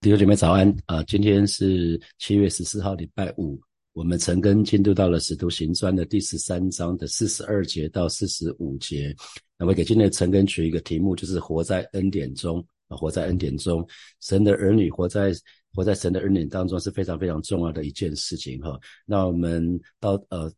弟兄姐妹早安啊！今天是七月十四号，礼拜五。我们陈根进度到了《使徒行传》的第十三章的四十二节到四十五节。那我给今天的陈根取一个题目，就是“活在恩典中”啊，活在恩典中。神的儿女活在活在神的恩典当中是非常非常重要的一件事情哈。那我们到呃。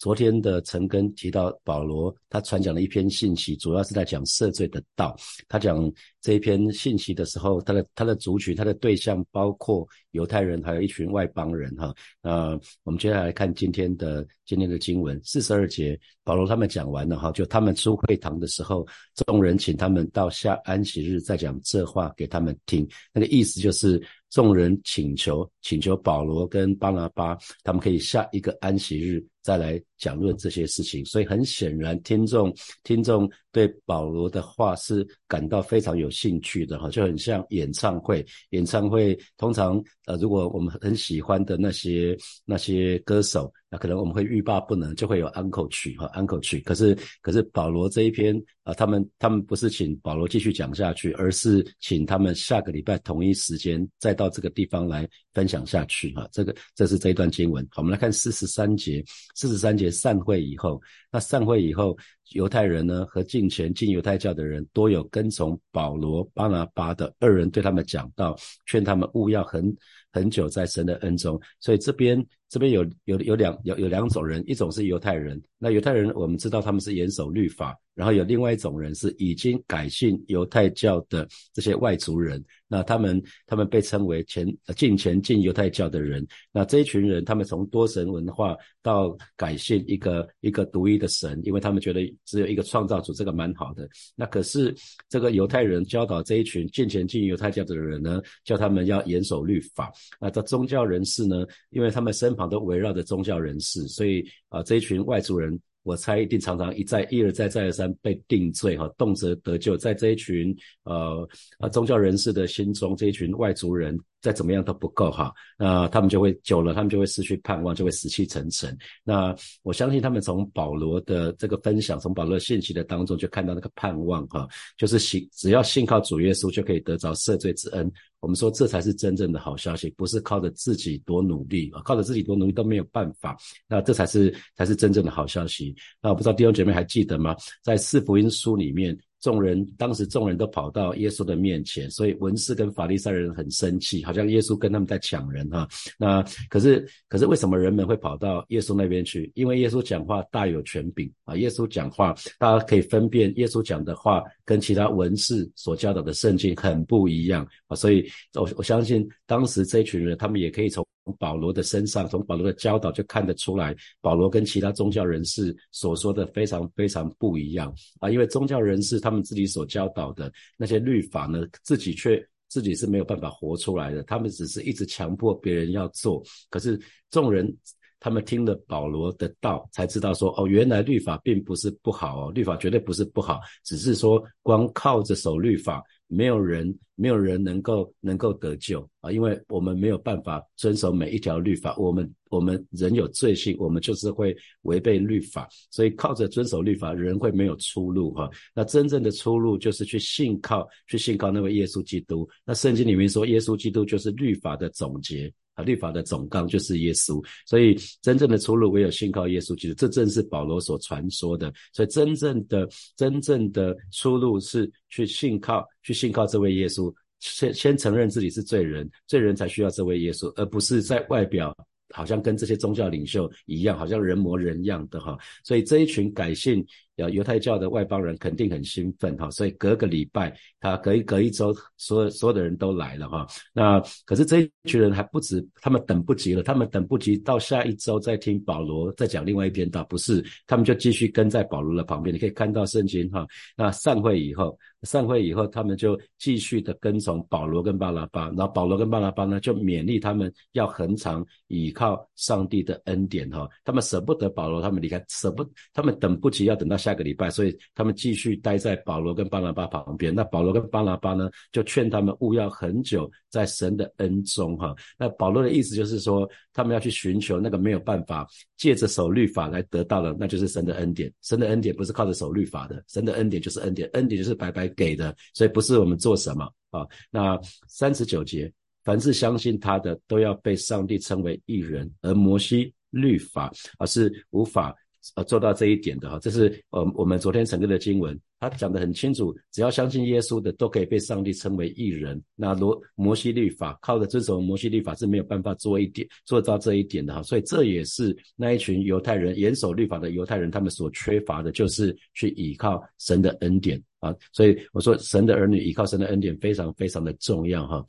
昨天的陈根提到保罗，他传讲了一篇信息，主要是在讲赦罪的道。他讲这一篇信息的时候，他的他的族群，他的对象包括犹太人，还有一群外邦人哈。那我们接下来看今天的今天的经文四十二节，保罗他们讲完了哈，就他们出会堂的时候，众人请他们到下安息日再讲这话给他们听。那个意思就是众人请求请求保罗跟巴拿巴，他们可以下一个安息日。再来讲论这些事情，所以很显然，听众听众对保罗的话是感到非常有兴趣的哈，就很像演唱会。演唱会通常呃，如果我们很喜欢的那些那些歌手。那可能我们会欲罢不能，就会有安口曲哈，安口曲。可是可是保罗这一篇啊，他们他们不是请保罗继续讲下去，而是请他们下个礼拜同一时间再到这个地方来分享下去哈。这个这是这一段经文。我们来看四十三节，四十三节散会以后，那散会以后，犹太人呢和进前进犹太教的人多有跟从保罗、巴拿巴的二人对他们讲道，劝他们勿要很很久在神的恩中。所以这边。这边有有有两有有两种人，一种是犹太人，那犹太人我们知道他们是严守律法。然后有另外一种人是已经改信犹太教的这些外族人，那他们他们被称为前进前进犹太教的人。那这一群人，他们从多神文化到改信一个一个独一的神，因为他们觉得只有一个创造主，这个蛮好的。那可是这个犹太人教导这一群进前进犹太教的人呢，叫他们要严守律法。那这宗教人士呢，因为他们身旁都围绕着宗教人士，所以啊这一群外族人。我猜一定常常一再一而再再而三被定罪哈，动辄得救，在这一群呃呃宗教人士的心中，这一群外族人。再怎么样都不够哈，那他们就会久了，他们就会失去盼望，就会死气沉沉。那我相信他们从保罗的这个分享，从保罗信息的当中就看到那个盼望哈，就是信只要信靠主耶稣就可以得着赦罪之恩。我们说这才是真正的好消息，不是靠着自己多努力啊，靠着自己多努力都没有办法。那这才是才是真正的好消息。那我不知道弟兄姐妹还记得吗？在四福音书里面。众人当时众人都跑到耶稣的面前，所以文士跟法利赛人很生气，好像耶稣跟他们在抢人哈。那可是可是为什么人们会跑到耶稣那边去？因为耶稣讲话大有权柄啊！耶稣讲话，大家可以分辨耶稣讲的话跟其他文士所教导的圣经很不一样啊。所以我我相信当时这群人，他们也可以从。保罗的身上，从保罗的教导就看得出来，保罗跟其他宗教人士所说的非常非常不一样啊！因为宗教人士他们自己所教导的那些律法呢，自己却自己是没有办法活出来的，他们只是一直强迫别人要做。可是众人他们听了保罗的道，才知道说，哦，原来律法并不是不好哦，律法绝对不是不好，只是说光靠着守律法。没有人，没有人能够能够得救啊！因为我们没有办法遵守每一条律法，我们我们人有罪性，我们就是会违背律法，所以靠着遵守律法，人会没有出路哈。那真正的出路就是去信靠，去信靠那位耶稣基督。那圣经里面说，耶稣基督就是律法的总结。律法的总纲就是耶稣，所以真正的出路唯有信靠耶稣基督。这正是保罗所传说的。所以真正的真正的出路是去信靠，去信靠这位耶稣，先先承认自己是罪人，罪人才需要这位耶稣，而不是在外表。好像跟这些宗教领袖一样，好像人模人样的哈，所以这一群改信犹太教的外邦人肯定很兴奋哈，所以隔个礼拜，他隔一隔一周，所有所有的人都来了哈。那可是这一群人还不止，他们等不及了，他们等不及到下一周再听保罗再讲另外一篇道，不是，他们就继续跟在保罗的旁边。你可以看到圣经哈，那散会以后。散会以后，他们就继续的跟从保罗跟巴拉巴，然后保罗跟巴拉巴呢，就勉励他们要恒常倚靠上帝的恩典哈。他们舍不得保罗，他们离开，舍不，他们等不及要等到下个礼拜，所以他们继续待在保罗跟巴拉巴旁边。那保罗跟巴拉巴呢，就劝他们勿要很久在神的恩中哈。那保罗的意思就是说，他们要去寻求那个没有办法借着守律法来得到的，那就是神的恩典。神的恩典不是靠着守律法的，神的恩典就是恩典，恩典就是白白。给的，所以不是我们做什么啊？那三十九节，凡是相信他的，都要被上帝称为义人。而摩西律法而是无法。呃，做到这一点的哈，这是呃我们昨天整个的经文，他讲的很清楚，只要相信耶稣的，都可以被上帝称为义人。那罗摩西律法靠着遵守摩西律法是没有办法做一点做到这一点的哈，所以这也是那一群犹太人严守律法的犹太人他们所缺乏的，就是去依靠神的恩典啊。所以我说，神的儿女依靠神的恩典非常非常的重要哈。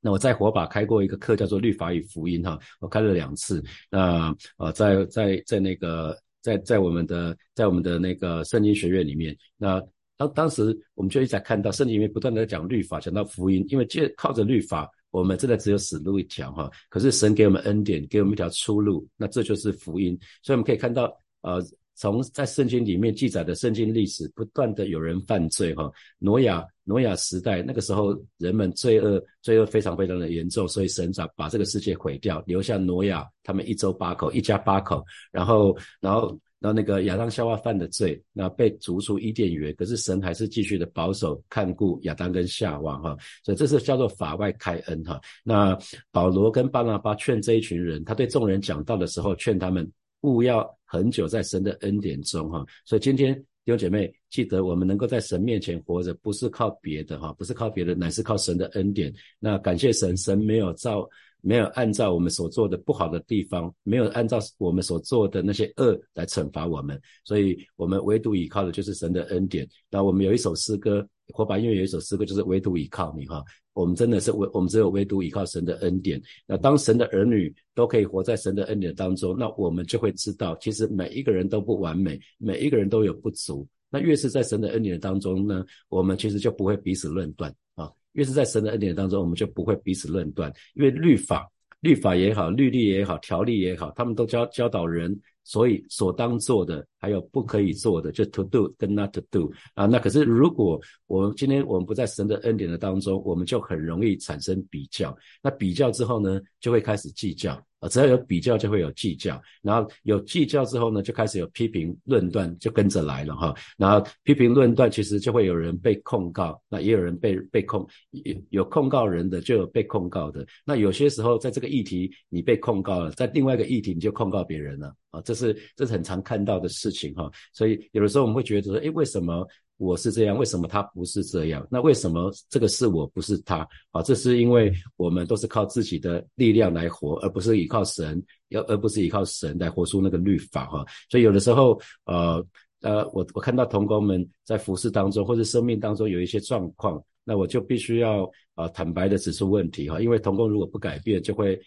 那我在火把开过一个课，叫做律法与福音哈，我开了两次。那呃，在在在那个。在在我们的在我们的那个圣经学院里面，那当当时我们就一直在看到圣经里面不断的在讲律法，讲到福音，因为借靠着律法，我们真的只有死路一条哈。可是神给我们恩典，给我们一条出路，那这就是福音。所以我们可以看到，呃，从在圣经里面记载的圣经历史，不断的有人犯罪哈。挪亚挪亚时代那个时候，人们罪恶罪恶非常非常的严重，所以神把把这个世界毁掉，留下挪亚他们一周八口，一家八口，然后然后。然后那个亚当夏娃犯的罪，那被逐出伊甸园，可是神还是继续的保守看顾亚当跟夏娃哈，所以这是叫做法外开恩哈。那保罗跟巴拿巴劝这一群人，他对众人讲道的时候，劝他们勿要很久在神的恩典中哈。所以今天弟兄姐妹记得，我们能够在神面前活着，不是靠别的哈，不是靠别的，乃是靠神的恩典。那感谢神，神没有造。没有按照我们所做的不好的地方，没有按照我们所做的那些恶来惩罚我们，所以我们唯独依靠的就是神的恩典。那我们有一首诗歌，火把音乐有一首诗歌，就是唯独依靠你哈。我们真的是唯，我们只有唯独依靠神的恩典。那当神的儿女都可以活在神的恩典当中，那我们就会知道，其实每一个人都不完美，每一个人都有不足。那越是在神的恩典当中呢，我们其实就不会彼此论断啊。越是在神的恩典当中，我们就不会彼此论断，因为律法、律法也好，律例也好，条例也好，他们都教教导人，所以所当做的，还有不可以做的，就 to do 跟 not to do 啊。那可是如果我们今天我们不在神的恩典的当中，我们就很容易产生比较。那比较之后呢，就会开始计较。只要有比较，就会有计较，然后有计较之后呢，就开始有批评论断，就跟着来了哈。然后批评论断，其实就会有人被控告，那也有人被被控，有有控告人的，就有被控告的。那有些时候，在这个议题你被控告了，在另外一个议题你就控告别人了啊，这是这是很常看到的事情哈。所以有的时候我们会觉得说，哎，为什么？我是这样，为什么他不是这样？那为什么这个是我不是他？啊，这是因为我们都是靠自己的力量来活，而不是依靠神，要而不是依靠神来活出那个律法哈。所以有的时候，呃呃，我我看到童工们在服饰当中或者生命当中有一些状况，那我就必须要啊坦白的指出问题哈，因为童工如果不改变，就会。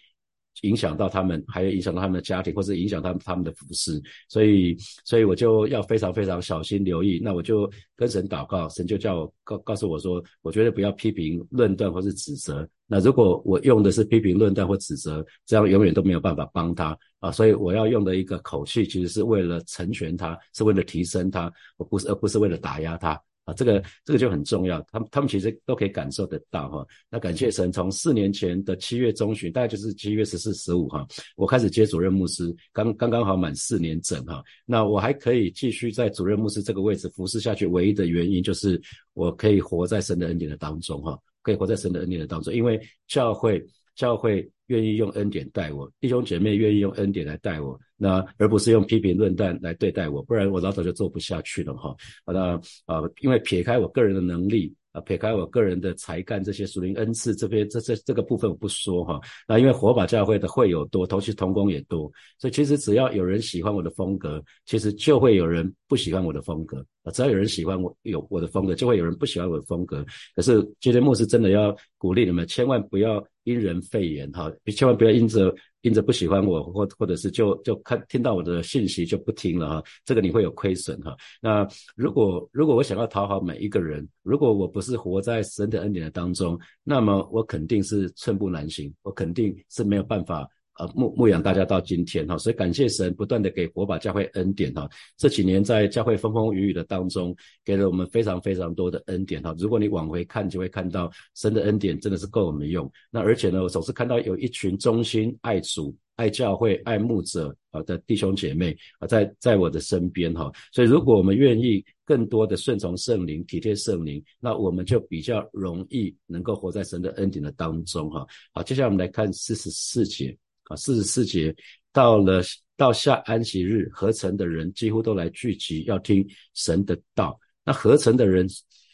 影响到他们，还有影响到他们的家庭，或者影响到他们的服饰，所以，所以我就要非常非常小心留意。那我就跟神祷告，神就叫我告告诉我说，我绝对不要批评、论断或是指责。那如果我用的是批评、论断或指责，这样永远都没有办法帮他啊。所以我要用的一个口气，其实是为了成全他，是为了提升他，而不是而不是为了打压他。啊这个这个就很重要，他们他们其实都可以感受得到哈。那感谢神，从四年前的七月中旬，大概就是七月十四、十五哈，我开始接主任牧师，刚刚刚好满四年整哈。那我还可以继续在主任牧师这个位置服侍下去，唯一的原因就是我可以活在神的恩典的当中哈，可以活在神的恩典的当中，因为教会教会愿意用恩典带我，弟兄姐妹愿意用恩典来带我。那而不是用批评论断来对待我，不然我老早就做不下去了哈。那啊，因为撇开我个人的能力。啊，撇开我个人的才干，这些属灵恩赐这边这这这个部分我不说哈。那因为火把教会的会有多，同期同工也多，所以其实只要有人喜欢我的风格，其实就会有人不喜欢我的风格啊。只要有人喜欢我有我的风格，就会有人不喜欢我的风格。可是今天牧师真的要鼓励你们，千万不要因人废言哈，千万不要因着。因着不喜欢我，或或者是就就看听到我的信息就不听了哈，这个你会有亏损哈。那如果如果我想要讨好每一个人，如果我不是活在神的恩典的当中，那么我肯定是寸步难行，我肯定是没有办法。呃，牧牧养大家到今天哈，所以感谢神不断的给火把教会恩典哈。这几年在教会风风雨雨的当中，给了我们非常非常多的恩典哈。如果你往回看，就会看到神的恩典真的是够我们用。那而且呢，我总是看到有一群忠心爱主。爱教会、爱牧者啊的弟兄姐妹啊，在在我的身边哈。所以，如果我们愿意更多的顺从圣灵、体贴圣灵，那我们就比较容易能够活在神的恩典的当中哈。好，接下来我们来看四十四节啊，四十四节到了到下安息日，合成的人几乎都来聚集，要听神的道。那合成的人。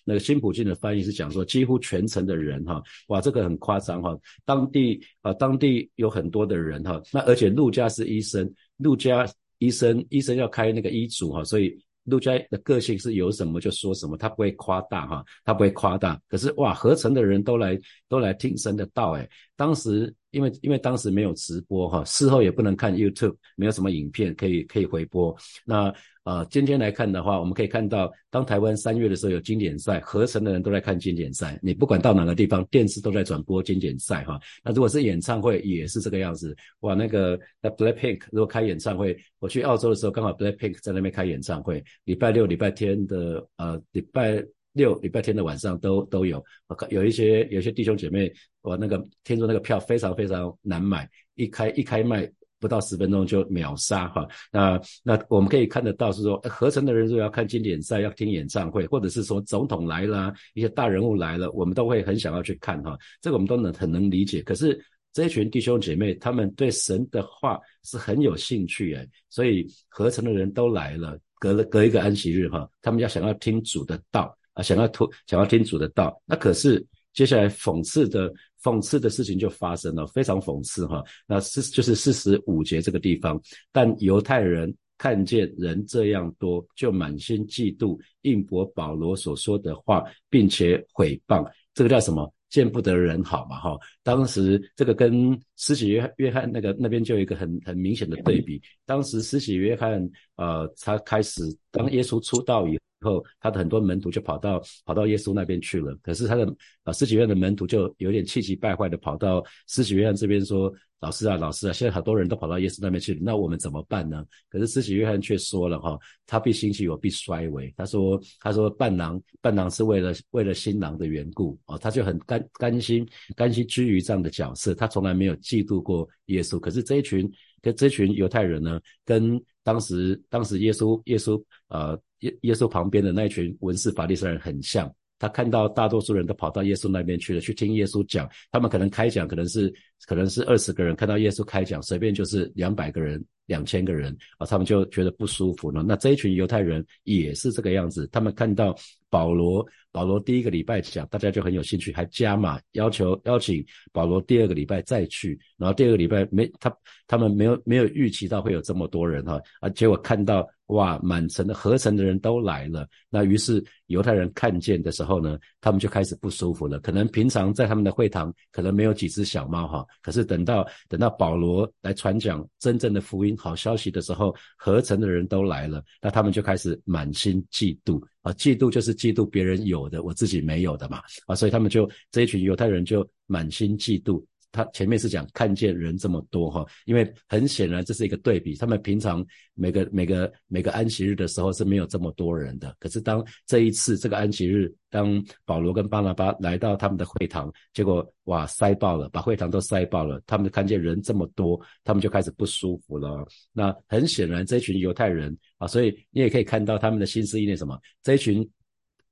那个新普京的翻译是讲说，几乎全城的人哈，哇，这个很夸张哈。当地啊，当地有很多的人哈。那而且陆家是医生，陆家医生医生要开那个医嘱哈，所以陆家的个性是有什么就说什么，他不会夸大哈，他不会夸大。可是哇，合成的人都来都来听神的道哎，当时。因为因为当时没有直播哈，事后也不能看 YouTube，没有什么影片可以可以回播。那呃，今天来看的话，我们可以看到，当台湾三月的时候有经典赛，合成的人都在看经典赛。你不管到哪个地方，电视都在转播经典赛哈。那如果是演唱会，也是这个样子。哇，那个那 Blackpink 如果开演唱会，我去澳洲的时候，刚好 Blackpink 在那边开演唱会，礼拜六、礼拜天的呃礼拜。六礼拜天的晚上都都有，有一些有一些弟兄姐妹，我那个听说那个票非常非常难买，一开一开卖不到十分钟就秒杀哈。那那我们可以看得到是说，合成的人如果要看经典赛，要听演唱会，或者是说总统来啦，一些大人物来了，我们都会很想要去看哈。这个我们都能很能理解。可是这一群弟兄姐妹，他们对神的话是很有兴趣诶，所以合成的人都来了，隔了隔一个安息日哈，他们要想要听主的道。啊，想要听想要听主的道，那可是接下来讽刺的讽刺的事情就发生了，非常讽刺哈。那是就是四十五节这个地方，但犹太人看见人这样多，就满心嫉妒，应驳保罗所说的话，并且毁谤。这个叫什么？见不得人好嘛哈。当时这个跟施洗约约翰那个那边就有一个很很明显的对比。当时施洗约翰呃，他开始当耶稣出道以。后，他的很多门徒就跑到跑到耶稣那边去了。可是他的啊，施洗约翰的门徒就有点气急败坏的跑到施洗约翰这边说：“老师啊，老师啊，现在好多人都跑到耶稣那边去了，那我们怎么办呢？”可是施洗约翰却说了：“哈，他必兴起，我必衰微。”他说：“他说伴郎伴郎是为了为了新郎的缘故哦，他就很甘甘心甘心居于这样的角色，他从来没有嫉妒过耶稣。可是这一群跟这群犹太人呢，跟当时当时耶稣耶稣呃。耶耶稣旁边的那群文士法利赛人很像，他看到大多数人都跑到耶稣那边去了，去听耶稣讲。他们可能开讲，可能是可能是二十个人看到耶稣开讲，随便就是两百个人、两千个人啊，他们就觉得不舒服了。那这一群犹太人也是这个样子，他们看到保罗，保罗第一个礼拜讲，大家就很有兴趣，还加码要求邀请保罗第二个礼拜再去，然后第二个礼拜没他他们没有没有预期到会有这么多人哈啊，结果看到。哇，满城的合成的人都来了。那于是犹太人看见的时候呢，他们就开始不舒服了。可能平常在他们的会堂，可能没有几只小猫哈。可是等到等到保罗来传讲真正的福音好消息的时候，合成的人都来了，那他们就开始满心嫉妒啊！嫉妒就是嫉妒别人有的，我自己没有的嘛啊！所以他们就这一群犹太人就满心嫉妒。他前面是讲看见人这么多哈，因为很显然这是一个对比。他们平常每个每个每个安息日的时候是没有这么多人的，可是当这一次这个安息日，当保罗跟巴拿巴来到他们的会堂，结果哇塞爆了，把会堂都塞爆了。他们看见人这么多，他们就开始不舒服了。那很显然这群犹太人啊，所以你也可以看到他们的心思意念什么？这一群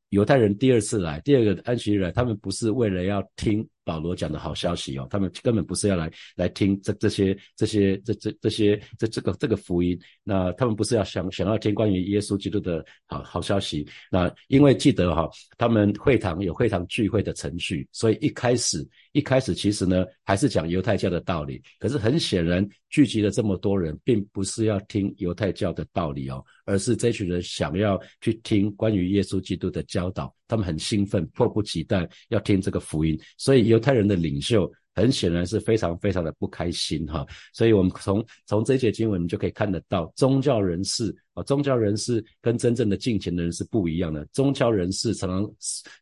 犹太人第二次来，第二个安息日来，他们不是为了要听。保罗讲的好消息哦，他们根本不是要来来听这这些这些这这这些这这个这个福音，那他们不是要想想要听关于耶稣基督的好好消息。那因为记得哈，他们会堂有会堂聚会的程序，所以一开始一开始其实呢还是讲犹太教的道理。可是很显然聚集了这么多人，并不是要听犹太教的道理哦，而是这群人想要去听关于耶稣基督的教导。他们很兴奋，迫不及待要听这个福音，所以犹太人的领袖很显然是非常非常的不开心哈。所以我们从从这节经文就可以看得到，宗教人士啊，宗教人士跟真正的敬虔的人是不一样的。宗教人士常常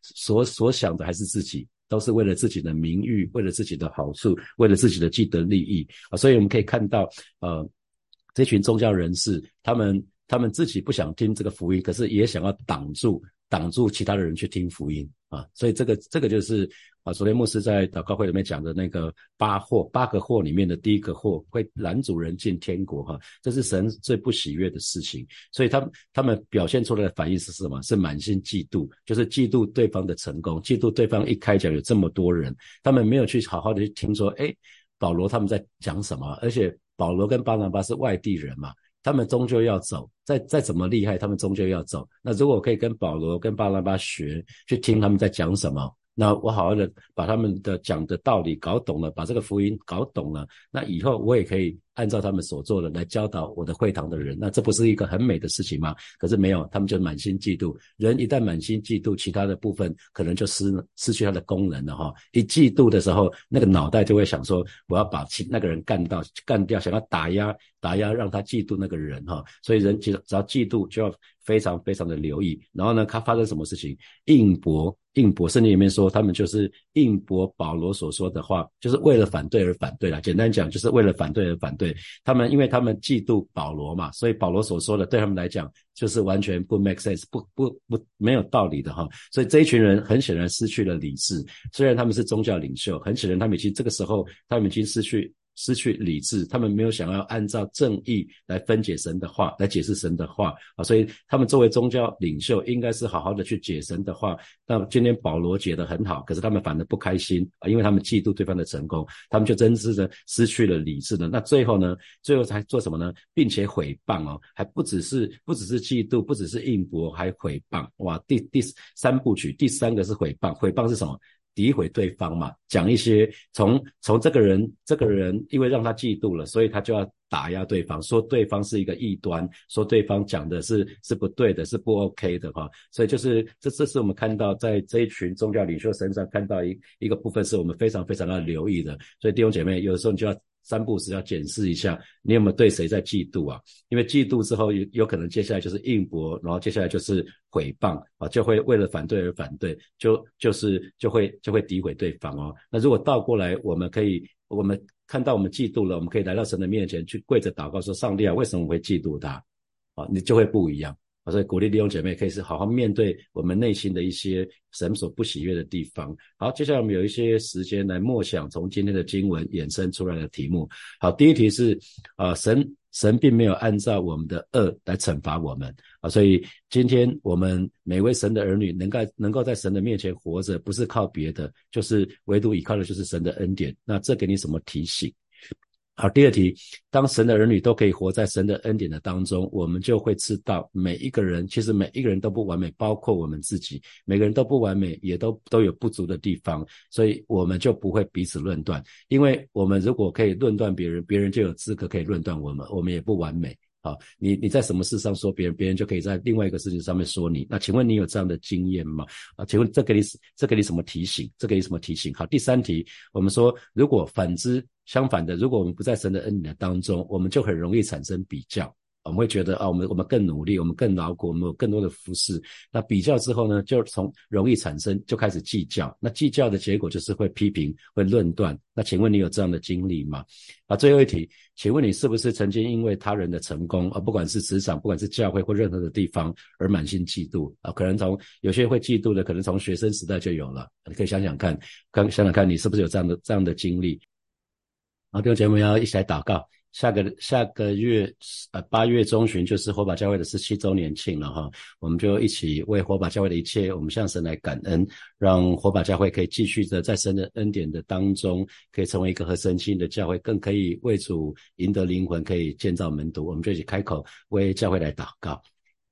所所想的还是自己，都是为了自己的名誉，为了自己的好处，为了自己的既得利益啊。所以我们可以看到，呃，这群宗教人士，他们他们自己不想听这个福音，可是也想要挡住。挡住其他的人去听福音啊，所以这个这个就是啊，昨天牧师在祷告会里面讲的那个八祸，八个祸里面的第一个祸会拦阻人进天国哈，这是神最不喜悦的事情，所以他们他们表现出来的反应是什么？是满心嫉妒，就是嫉妒对方的成功，嫉妒对方一开讲有这么多人，他们没有去好好的去听说，哎，保罗他们在讲什么？而且保罗跟巴拿巴是外地人嘛，他们终究要走，再再怎么厉害，他们终究要走。那如果我可以跟保罗跟巴拉巴学，去听他们在讲什么？那我好好的把他们的讲的道理搞懂了，把这个福音搞懂了，那以后我也可以按照他们所做的来教导我的会堂的人，那这不是一个很美的事情吗？可是没有，他们就满心嫉妒。人一旦满心嫉妒，其他的部分可能就失失去它的功能了哈。一嫉妒的时候，那个脑袋就会想说，我要把其那个人干到干掉，想要打压打压，让他嫉妒那个人哈。所以人只只要嫉妒，就要非常非常的留意。然后呢，他发生什么事情？应博。应博圣经里面说，他们就是应博保罗所说的话，就是为了反对而反对了。简单讲，就是为了反对而反对。对他们因为他们嫉妒保罗嘛，所以保罗所说的对他们来讲就是完全不 make sense，不不不没有道理的哈。所以这一群人很显然失去了理智。虽然他们是宗教领袖，很显然他们已经这个时候他们已经失去。失去理智，他们没有想要按照正义来分解神的话，来解释神的话啊，所以他们作为宗教领袖，应该是好好的去解神的话。那今天保罗解得很好，可是他们反而不开心啊，因为他们嫉妒对方的成功，他们就真是的失去了理智的。那最后呢？最后才做什么呢？并且毁谤哦，还不只是不只是嫉妒，不只是应博，还毁谤哇！第第三部曲，第三个是毁谤，毁谤是什么？诋毁对方嘛，讲一些从从这个人这个人，因为让他嫉妒了，所以他就要打压对方，说对方是一个异端，说对方讲的是是不对的，是不 OK 的哈。所以就是这这是我们看到在这一群宗教领袖身上看到一一个部分，是我们非常非常要留意的。所以弟兄姐妹，有的时候你就要。三步时要检视一下，你有没有对谁在嫉妒啊？因为嫉妒之后有有可能接下来就是应驳，然后接下来就是毁谤啊，就会为了反对而反对，就就是就会就会诋毁对方哦。那如果倒过来，我们可以我们看到我们嫉妒了，我们可以来到神的面前去跪着祷告说：上帝啊，为什么我会嫉妒他？啊，你就会不一样。所以鼓励弟兄姐妹可以是好好面对我们内心的一些神所不喜悦的地方。好，接下来我们有一些时间来默想从今天的经文衍生出来的题目。好，第一题是啊，神神并没有按照我们的恶来惩罚我们啊，所以今天我们每位神的儿女能够能够在神的面前活着，不是靠别的，就是唯独依靠的就是神的恩典。那这给你什么提醒？好，第二题，当神的儿女都可以活在神的恩典的当中，我们就会知道每一个人其实每一个人都不完美，包括我们自己，每个人都不完美，也都都有不足的地方，所以我们就不会彼此论断，因为我们如果可以论断别人，别人就有资格可以论断我们，我们也不完美。好，你你在什么事上说别人，别人就可以在另外一个事情上面说你。那请问你有这样的经验吗？啊，请问这给你这给你什么提醒？这给你什么提醒？好，第三题，我们说如果反之相反的，如果我们不在神的恩典当中，我们就很容易产生比较。我们会觉得啊，我们我们更努力，我们更劳苦，我们有更多的服饰。那比较之后呢，就从容易产生，就开始计较。那计较的结果就是会批评，会论断。那请问你有这样的经历吗？啊，最后一题，请问你是不是曾经因为他人的成功，而不管是职场，不管是教会或任何的地方，而满心嫉妒啊？可能从有些会嫉妒的，可能从学生时代就有了。你可以想想看，看想想看你是不是有这样的这样的经历？好，弟兄姐妹要一起来祷告。下个下个月，呃，八月中旬就是火把教会的十七周年庆了哈，我们就一起为火把教会的一切，我们向神来感恩，让火把教会可以继续的在神的恩典的当中，可以成为一个合神心的教会，更可以为主赢得灵魂，可以建造门徒，我们就一起开口为教会来祷告。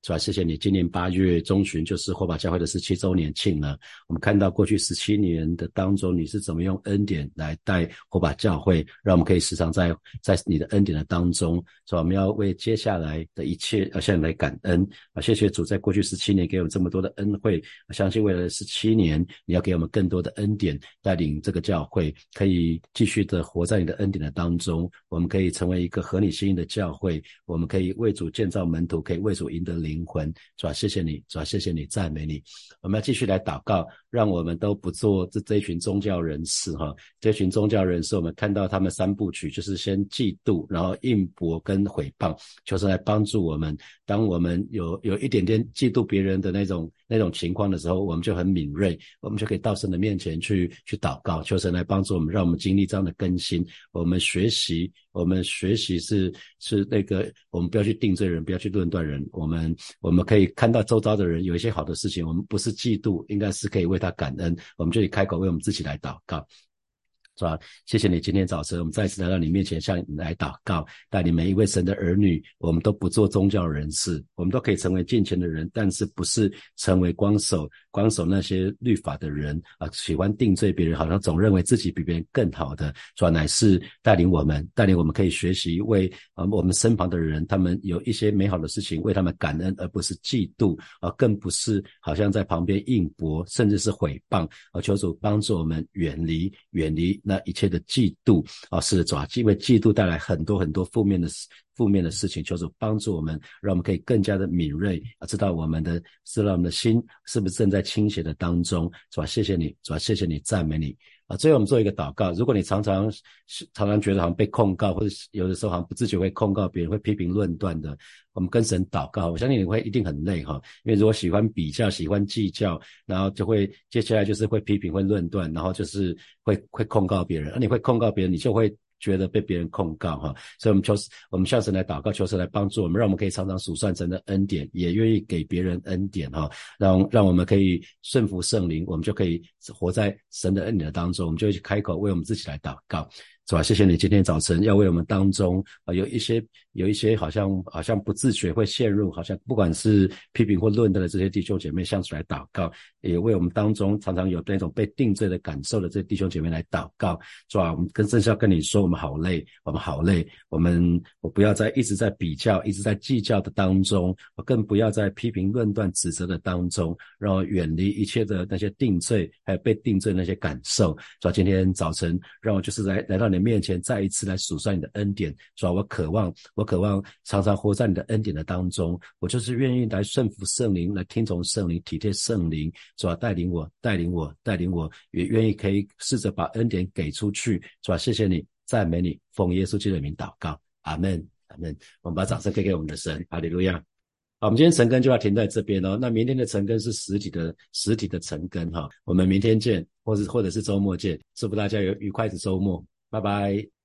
主要谢谢你，今年八月中旬就是火把教会的十七周年庆了。我们看到过去十七年的当中，你是怎么用恩典来带火把教会，让我们可以时常在在你的恩典的当中。所以我们要为接下来的一切要向你来感恩啊！谢谢主，在过去十七年给我们这么多的恩惠，相信未来的十七年你要给我们更多的恩典，带领这个教会可以继续的活在你的恩典的当中。我们可以成为一个合你心意的教会，我们可以为主建造门徒，可以为主赢得灵。灵魂，主啊，谢谢你，主啊，谢谢你，赞美你。我们要继续来祷告，让我们都不做这这一群宗教人士哈，这群宗教人士，我们看到他们三部曲，就是先嫉妒，然后硬驳跟毁谤，求神来帮助我们。当我们有有一点点嫉妒别人的那种那种情况的时候，我们就很敏锐，我们就可以到神的面前去去祷告，求神来帮助我们，让我们经历这样的更新。我们学习，我们学习是是那个，我们不要去定罪人，不要去论断人。我们我们可以看到周遭的人有一些好的事情，我们不是嫉妒，应该是可以为他感恩。我们就以开口为我们自己来祷告。是吧？谢谢你今天早晨，我们再次来到你面前，向你来祷告，带领每一位神的儿女。我们都不做宗教人士，我们都可以成为敬虔的人，但是不是成为光守光守那些律法的人啊？喜欢定罪别人，好像总认为自己比别人更好的，是吧？乃是带领我们，带领我们可以学习为啊我们身旁的人，他们有一些美好的事情，为他们感恩，而不是嫉妒啊，更不是好像在旁边应驳，甚至是毁谤啊！求主帮助我们远离远离。那一切的嫉妒啊，是主啊，因为嫉妒带来很多很多负面的事。负面的事情，求主帮助我们，让我们可以更加的敏锐啊，知道我们的，知道我们的心是不是正在倾斜的当中，是吧？谢谢你，是吧？谢谢你，赞美你啊！最后我们做一个祷告，如果你常常常常觉得好像被控告，或者有的时候好像不自觉会控告别人，会批评论断的，我们跟神祷告，我相信你会一定很累哈，因为如果喜欢比较，喜欢计较，然后就会接下来就是会批评，会论断，然后就是会会控告别人，而你会控告别人，你就会。觉得被别人控告哈，所以我们求我们向神来祷告，求神来帮助我们，让我们可以常常数算神的恩典，也愿意给别人恩典哈，让让我们可以顺服圣灵，我们就可以活在神的恩典的当中，我们就去开口为我们自己来祷告。是吧？谢谢你今天早晨要为我们当中啊有一些有一些好像好像不自觉会陷入好像不管是批评或论断的这些弟兄姐妹，向主来祷告，也为我们当中常常有那种被定罪的感受的这些弟兄姐妹来祷告，是吧？我们跟正孝跟你说，我们好累，我们好累，我们我不要再一直在比较，一直在计较的当中，我更不要在批评论断指责的当中，让我远离一切的那些定罪，还有被定罪那些感受，是吧？今天早晨让我就是来来到。你面前再一次来数算你的恩典，是吧？我渴望，我渴望常常活在你的恩典的当中。我就是愿意来顺服圣灵，来听从圣灵，体贴圣灵，是吧？带领我，带领我，带领我，也愿意可以试着把恩典给出去，是吧？谢谢你，赞美你，奉耶稣基督的名祷告，阿门，阿门。我们把掌声给给我们的神，哈利路亚。好，我们今天晨更就要停在这边哦。那明天的晨更是实体的，实体的晨更哈。我们明天见，或者或者是周末见。祝福大家有愉快的周末。拜拜。